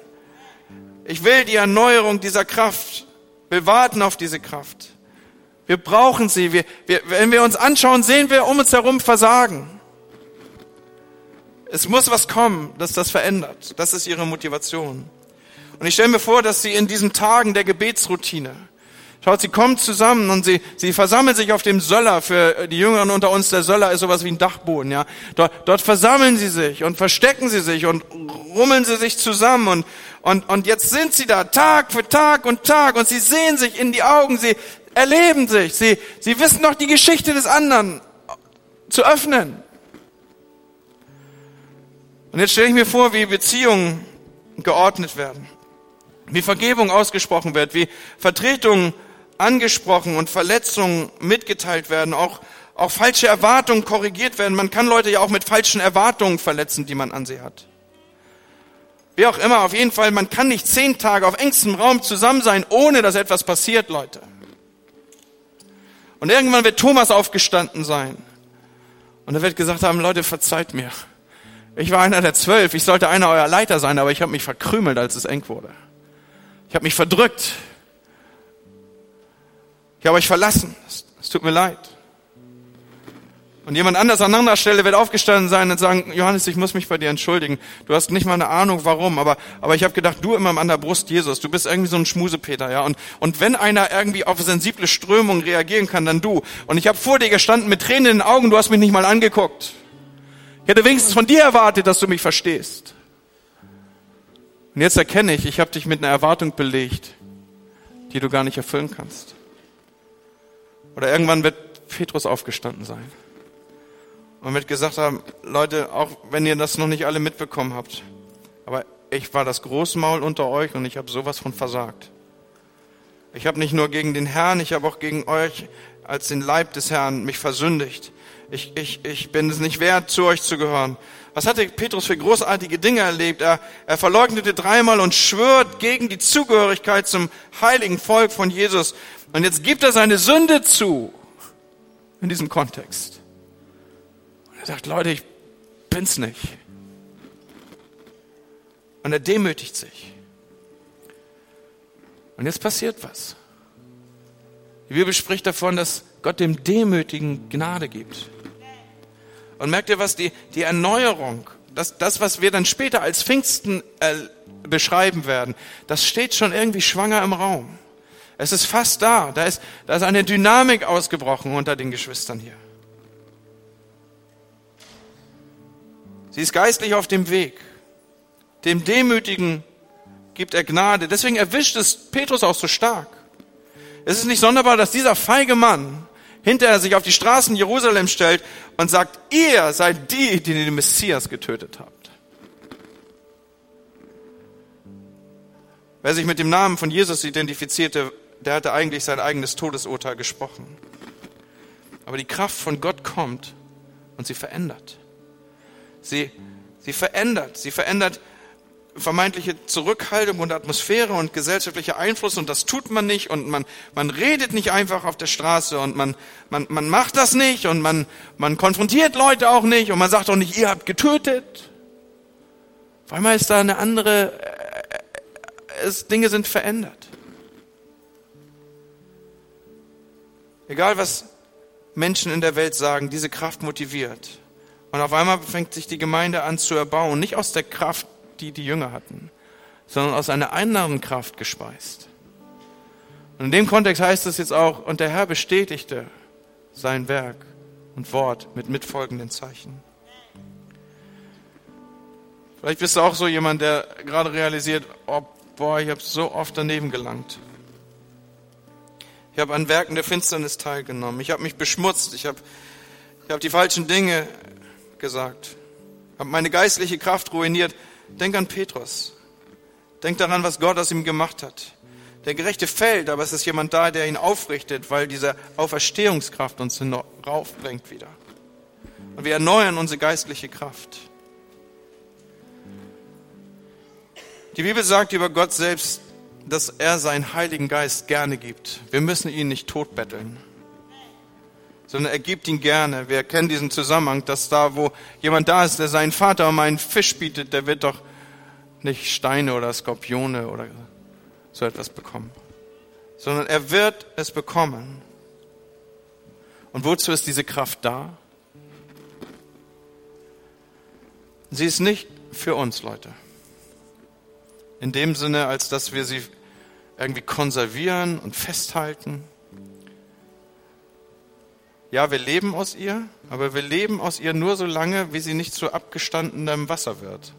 Ich will die Erneuerung dieser Kraft, will warten auf diese Kraft. Wir brauchen sie. Wir, wir, wenn wir uns anschauen, sehen wir um uns herum Versagen. Es muss was kommen, das das verändert. Das ist ihre Motivation. Und ich stelle mir vor, dass sie in diesen Tagen der Gebetsroutine, Schaut, sie kommen zusammen und sie, sie versammeln sich auf dem Söller. Für die Jüngeren unter uns, der Söller ist sowas wie ein Dachboden, ja. Dort, dort versammeln sie sich und verstecken sie sich und rummeln sie sich zusammen und, und, und jetzt sind sie da Tag für Tag und Tag und sie sehen sich in die Augen, sie erleben sich, sie, sie wissen noch die Geschichte des anderen zu öffnen. Und jetzt stelle ich mir vor, wie Beziehungen geordnet werden, wie Vergebung ausgesprochen wird, wie Vertretung angesprochen und Verletzungen mitgeteilt werden, auch, auch falsche Erwartungen korrigiert werden. Man kann Leute ja auch mit falschen Erwartungen verletzen, die man an sie hat. Wie auch immer, auf jeden Fall, man kann nicht zehn Tage auf engstem Raum zusammen sein, ohne dass etwas passiert, Leute. Und irgendwann wird Thomas aufgestanden sein. Und er wird gesagt haben, Leute, verzeiht mir. Ich war einer der zwölf, ich sollte einer eurer Leiter sein, aber ich habe mich verkrümelt, als es eng wurde. Ich habe mich verdrückt. Ich habe euch verlassen. Es tut mir leid. Und jemand anders an anderer Stelle wird aufgestanden sein und sagen, Johannes, ich muss mich bei dir entschuldigen. Du hast nicht mal eine Ahnung, warum, aber, aber ich habe gedacht, du immer an der Brust Jesus, du bist irgendwie so ein Schmusepeter, ja. Und, und wenn einer irgendwie auf sensible Strömungen reagieren kann, dann du. Und ich habe vor dir gestanden mit Tränen in den Augen, du hast mich nicht mal angeguckt. Ich hätte wenigstens von dir erwartet, dass du mich verstehst. Und jetzt erkenne ich, ich habe dich mit einer Erwartung belegt, die du gar nicht erfüllen kannst. Oder irgendwann wird Petrus aufgestanden sein. Und wird gesagt haben, Leute, auch wenn ihr das noch nicht alle mitbekommen habt, aber ich war das Großmaul unter euch und ich habe sowas von versagt. Ich habe nicht nur gegen den Herrn, ich habe auch gegen euch als den Leib des Herrn mich versündigt. Ich, ich, ich bin es nicht wert, zu euch zu gehören. Was hatte Petrus für großartige Dinge erlebt? Er, er verleugnete dreimal und schwört gegen die Zugehörigkeit zum heiligen Volk von Jesus. Und jetzt gibt er seine Sünde zu in diesem Kontext. Er sagt, Leute, ich bin's nicht. Und er demütigt sich. Und jetzt passiert was. Die Bibel spricht davon, dass Gott dem Demütigen Gnade gibt. Und merkt ihr was? Die, die Erneuerung, das, das, was wir dann später als Pfingsten äh, beschreiben werden, das steht schon irgendwie schwanger im Raum. Es ist fast da. Da ist, da ist eine Dynamik ausgebrochen unter den Geschwistern hier. Sie ist geistlich auf dem Weg. Dem Demütigen gibt er Gnade. Deswegen erwischt es Petrus auch so stark. Es ist nicht sonderbar, dass dieser feige Mann hinterher sich auf die Straßen Jerusalem stellt und sagt, ihr seid die, die den Messias getötet habt. Wer sich mit dem Namen von Jesus identifizierte, der hatte eigentlich sein eigenes Todesurteil gesprochen. Aber die Kraft von Gott kommt und sie verändert. Sie, sie verändert, sie verändert vermeintliche Zurückhaltung und Atmosphäre und gesellschaftlicher Einfluss und das tut man nicht und man, man redet nicht einfach auf der Straße und man, man, man macht das nicht und man, man konfrontiert Leute auch nicht und man sagt auch nicht, ihr habt getötet. Auf einmal ist da eine andere, äh, äh, es, Dinge sind verändert. Egal was Menschen in der Welt sagen, diese Kraft motiviert. Und auf einmal fängt sich die Gemeinde an zu erbauen, nicht aus der Kraft die die Jünger hatten, sondern aus einer anderen Kraft gespeist. Und in dem Kontext heißt es jetzt auch, und der Herr bestätigte sein Werk und Wort mit mitfolgenden Zeichen. Vielleicht bist du auch so jemand, der gerade realisiert, oh, boah, ich habe so oft daneben gelangt. Ich habe an Werken der Finsternis teilgenommen. Ich habe mich beschmutzt. Ich habe ich hab die falschen Dinge gesagt. Habe meine geistliche Kraft ruiniert. Denk an Petrus. Denk daran, was Gott aus ihm gemacht hat. Der Gerechte fällt, aber es ist jemand da, der ihn aufrichtet, weil diese Auferstehungskraft uns raufbringt wieder. Und wir erneuern unsere geistliche Kraft. Die Bibel sagt über Gott selbst, dass er seinen Heiligen Geist gerne gibt. Wir müssen ihn nicht totbetteln sondern er gibt ihn gerne. Wir kennen diesen Zusammenhang, dass da, wo jemand da ist, der seinen Vater um einen Fisch bietet, der wird doch nicht Steine oder Skorpione oder so etwas bekommen, sondern er wird es bekommen. Und wozu ist diese Kraft da? Sie ist nicht für uns, Leute. In dem Sinne, als dass wir sie irgendwie konservieren und festhalten ja, wir leben aus ihr, aber wir leben aus ihr nur so lange, wie sie nicht zu abgestandenem Wasser wird,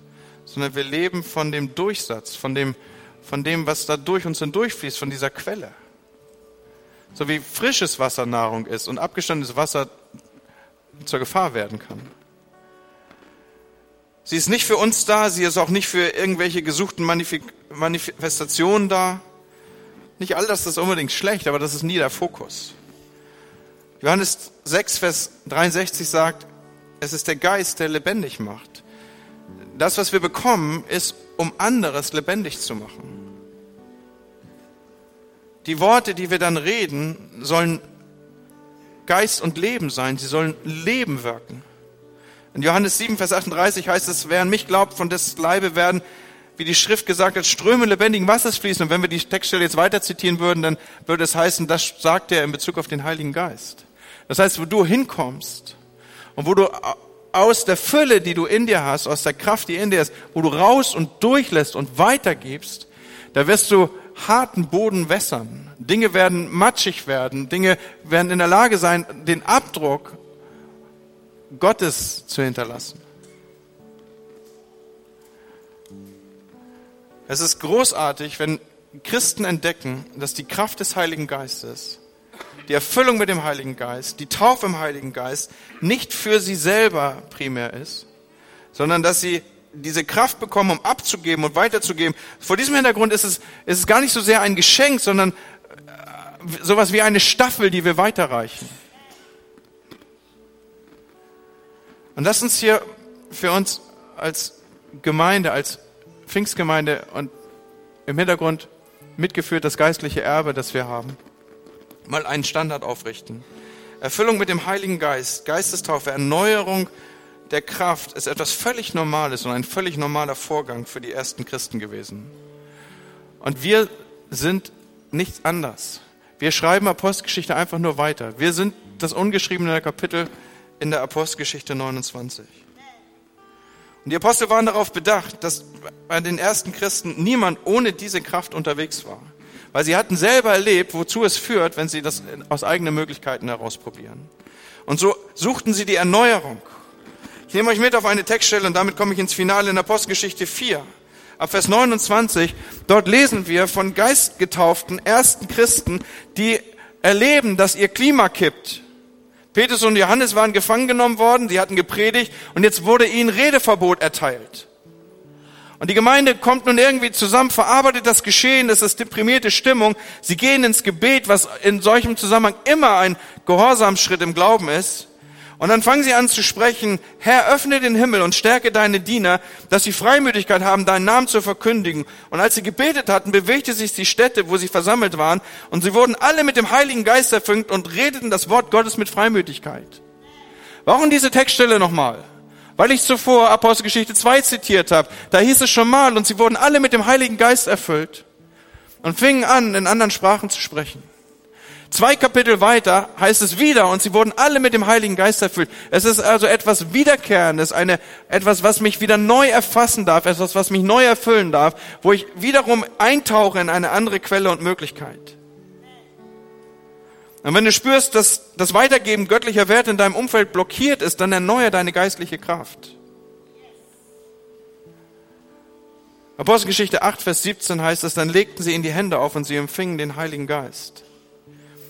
sondern wir leben von dem Durchsatz, von dem, von dem, was da durch uns hindurchfließt, von dieser Quelle. So wie frisches Wasser Nahrung ist und abgestandenes Wasser zur Gefahr werden kann. Sie ist nicht für uns da, sie ist auch nicht für irgendwelche gesuchten Manifestationen da. Nicht all das ist unbedingt schlecht, aber das ist nie der Fokus. Johannes 6, Vers 63 sagt, es ist der Geist, der lebendig macht. Das, was wir bekommen, ist, um anderes lebendig zu machen. Die Worte, die wir dann reden, sollen Geist und Leben sein. Sie sollen Leben wirken. In Johannes 7, Vers 38 heißt es, wer an mich glaubt, von des Leibe werden, wie die Schrift gesagt hat, Ströme lebendigen Wassers fließen. Und wenn wir die Textstelle jetzt weiter zitieren würden, dann würde es heißen, das sagt er in Bezug auf den Heiligen Geist. Das heißt, wo du hinkommst und wo du aus der Fülle, die du in dir hast, aus der Kraft, die in dir ist, wo du raus und durchlässt und weitergibst, da wirst du harten Boden wässern. Dinge werden matschig werden. Dinge werden in der Lage sein, den Abdruck Gottes zu hinterlassen. Es ist großartig, wenn Christen entdecken, dass die Kraft des Heiligen Geistes die Erfüllung mit dem Heiligen Geist, die Taufe im Heiligen Geist nicht für sie selber primär ist, sondern dass sie diese Kraft bekommen, um abzugeben und weiterzugeben. Vor diesem Hintergrund ist es, ist es gar nicht so sehr ein Geschenk, sondern äh, sowas wie eine Staffel, die wir weiterreichen. Und lass uns hier für uns als Gemeinde, als Pfingstgemeinde und im Hintergrund mitgeführt das geistliche Erbe, das wir haben mal einen Standard aufrichten. Erfüllung mit dem Heiligen Geist, Geistestaufe, Erneuerung der Kraft ist etwas völlig Normales und ein völlig normaler Vorgang für die ersten Christen gewesen. Und wir sind nichts anders. Wir schreiben Apostelgeschichte einfach nur weiter. Wir sind das ungeschriebene Kapitel in der Apostelgeschichte 29. Und die Apostel waren darauf bedacht, dass bei den ersten Christen niemand ohne diese Kraft unterwegs war. Weil sie hatten selber erlebt, wozu es führt, wenn sie das aus eigenen Möglichkeiten heraus probieren. Und so suchten sie die Erneuerung. Ich nehme euch mit auf eine Textstelle und damit komme ich ins Finale in Apostelgeschichte 4. Ab Vers 29, dort lesen wir von geistgetauften ersten Christen, die erleben, dass ihr Klima kippt, Petrus und Johannes waren gefangen genommen worden, sie hatten gepredigt und jetzt wurde ihnen Redeverbot erteilt. Und die Gemeinde kommt nun irgendwie zusammen, verarbeitet das Geschehen, das ist deprimierte Stimmung. Sie gehen ins Gebet, was in solchem Zusammenhang immer ein Gehorsamschritt im Glauben ist. Und dann fangen sie an zu sprechen, Herr, öffne den Himmel und stärke deine Diener, dass sie Freimütigkeit haben, deinen Namen zu verkündigen. Und als sie gebetet hatten, bewegte sich die Stätte, wo sie versammelt waren, und sie wurden alle mit dem Heiligen Geist erfüllt und redeten das Wort Gottes mit Freimütigkeit. Warum diese Textstelle nochmal? Weil ich zuvor Apostelgeschichte 2 zitiert habe. Da hieß es schon mal, und sie wurden alle mit dem Heiligen Geist erfüllt und fingen an, in anderen Sprachen zu sprechen. Zwei Kapitel weiter heißt es wieder, und sie wurden alle mit dem Heiligen Geist erfüllt. Es ist also etwas Wiederkehrendes, eine, etwas, was mich wieder neu erfassen darf, etwas, was mich neu erfüllen darf, wo ich wiederum eintauche in eine andere Quelle und Möglichkeit. Und wenn du spürst, dass das Weitergeben göttlicher Werte in deinem Umfeld blockiert ist, dann erneuere deine geistliche Kraft. Apostelgeschichte 8, Vers 17 heißt es, dann legten sie in die Hände auf und sie empfingen den Heiligen Geist.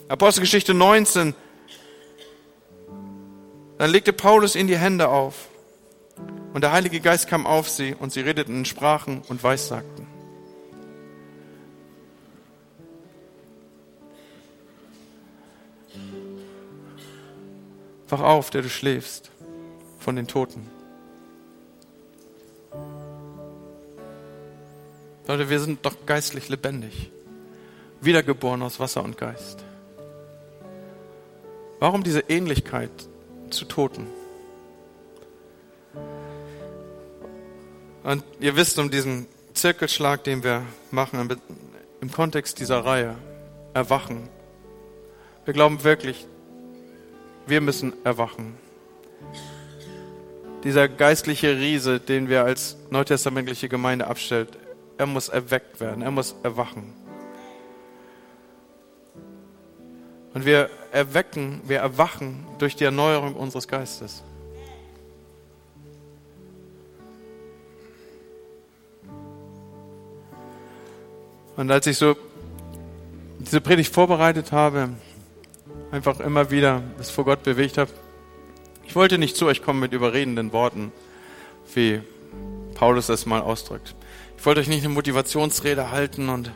Apostelgeschichte 19. Dann legte Paulus ihnen die Hände auf und der Heilige Geist kam auf sie und sie redeten in Sprachen und Weissagten. Wach auf, der du schläfst von den Toten. Leute, wir sind doch geistlich lebendig, wiedergeboren aus Wasser und Geist. Warum diese Ähnlichkeit zu Toten? Und ihr wisst um diesen Zirkelschlag, den wir machen im Kontext dieser Reihe, erwachen. Wir glauben wirklich, wir müssen erwachen. Dieser geistliche Riese, den wir als neutestamentliche Gemeinde abstellt, er muss erweckt werden, er muss erwachen. Und wir erwecken, wir erwachen durch die Erneuerung unseres Geistes. Und als ich so diese Predigt vorbereitet habe, einfach immer wieder es vor Gott bewegt habe, ich wollte nicht zu euch kommen mit überredenden Worten, wie Paulus das mal ausdrückt. Ich wollte euch nicht eine Motivationsrede halten und,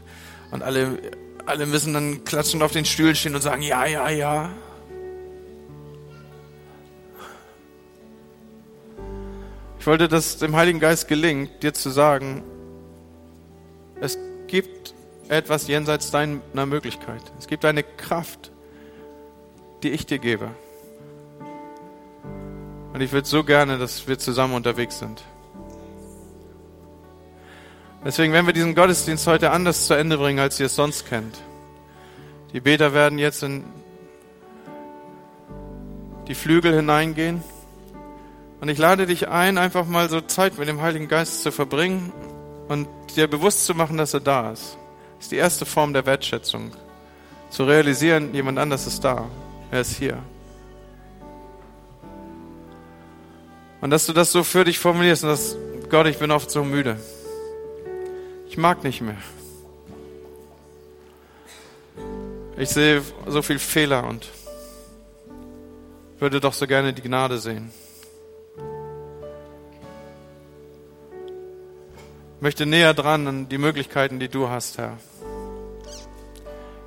und alle alle müssen dann klatschen auf den Stühlen stehen und sagen, ja, ja, ja. Ich wollte, dass dem Heiligen Geist gelingt, dir zu sagen, es gibt etwas jenseits deiner Möglichkeit. Es gibt eine Kraft, die ich dir gebe. Und ich würde so gerne, dass wir zusammen unterwegs sind. Deswegen werden wir diesen Gottesdienst heute anders zu Ende bringen, als ihr es sonst kennt. Die Beter werden jetzt in die Flügel hineingehen. Und ich lade dich ein, einfach mal so Zeit mit dem Heiligen Geist zu verbringen und dir bewusst zu machen, dass er da ist. Das ist die erste Form der Wertschätzung. Zu realisieren, jemand anders ist da. Er ist hier. Und dass du das so für dich formulierst und dass, Gott, ich bin oft so müde. Ich mag nicht mehr. Ich sehe so viel Fehler und würde doch so gerne die Gnade sehen. Ich möchte näher dran an die Möglichkeiten, die du hast, Herr.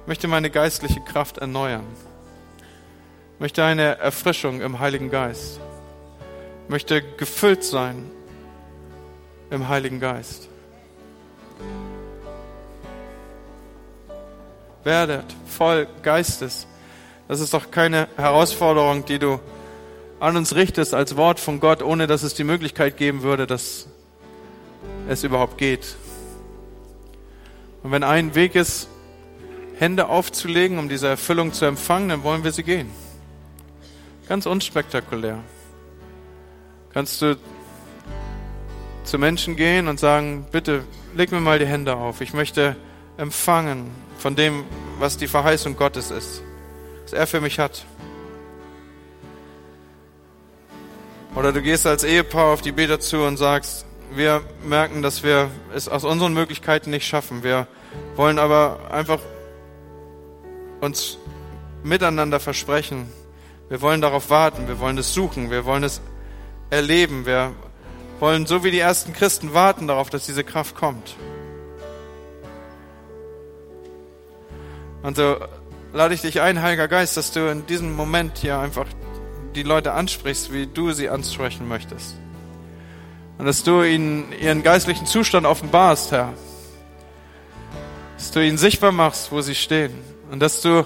Ich möchte meine geistliche Kraft erneuern. Möchte eine Erfrischung im Heiligen Geist. Möchte gefüllt sein im Heiligen Geist. werdet voll Geistes. Das ist doch keine Herausforderung, die du an uns richtest als Wort von Gott, ohne dass es die Möglichkeit geben würde, dass es überhaupt geht. Und wenn ein Weg ist, Hände aufzulegen, um diese Erfüllung zu empfangen, dann wollen wir sie gehen. Ganz unspektakulär. Kannst du zu Menschen gehen und sagen, bitte leg mir mal die Hände auf. Ich möchte empfangen von dem, was die Verheißung Gottes ist, was er für mich hat. Oder du gehst als Ehepaar auf die Beter zu und sagst, wir merken, dass wir es aus unseren Möglichkeiten nicht schaffen. Wir wollen aber einfach uns miteinander versprechen, Wir wollen darauf warten, wir wollen es suchen, wir wollen es erleben, wir wollen so wie die ersten Christen warten darauf, dass diese Kraft kommt. Und so lade ich dich ein, Heiliger Geist, dass du in diesem Moment hier einfach die Leute ansprichst, wie du sie ansprechen möchtest. Und dass du ihnen ihren geistlichen Zustand offenbarst, Herr. Dass du ihnen sichtbar machst, wo sie stehen. Und dass du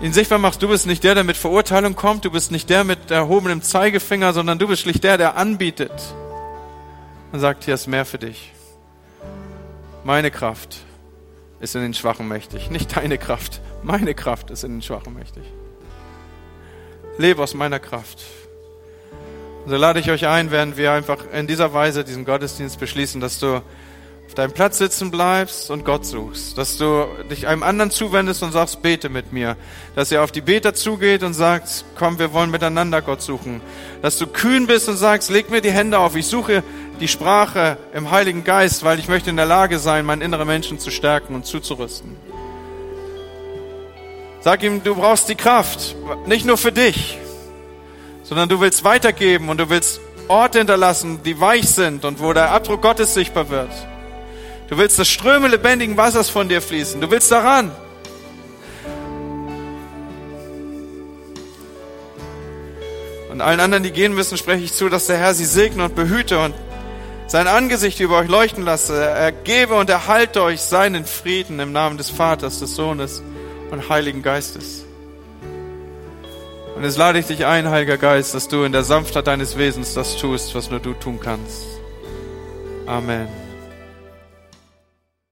ihnen sichtbar machst, du bist nicht der, der mit Verurteilung kommt, du bist nicht der mit erhobenem Zeigefinger, sondern du bist schlicht der, der anbietet. Und sagt, hier ist mehr für dich. Meine Kraft ist in den Schwachen mächtig. Nicht deine Kraft, meine Kraft ist in den Schwachen mächtig. Lebe aus meiner Kraft. So lade ich euch ein, während wir einfach in dieser Weise diesen Gottesdienst beschließen, dass du auf deinem Platz sitzen bleibst und Gott suchst, dass du dich einem anderen zuwendest und sagst, bete mit mir, dass ihr auf die Beter zugeht und sagt, komm, wir wollen miteinander Gott suchen, dass du kühn bist und sagst, leg mir die Hände auf, ich suche die Sprache im Heiligen Geist, weil ich möchte in der Lage sein, meinen inneren Menschen zu stärken und zuzurüsten. Sag ihm, du brauchst die Kraft, nicht nur für dich, sondern du willst weitergeben und du willst Orte hinterlassen, die weich sind und wo der Abdruck Gottes sichtbar wird. Du willst das Ströme lebendigen Wassers von dir fließen. Du willst daran. Und allen anderen, die gehen müssen, spreche ich zu, dass der Herr sie segne und behüte und sein Angesicht über euch leuchten lasse. Er gebe und erhalte euch seinen Frieden im Namen des Vaters, des Sohnes und Heiligen Geistes. Und jetzt lade ich dich ein, Heiliger Geist, dass du in der Sanftheit deines Wesens das tust, was nur du tun kannst. Amen.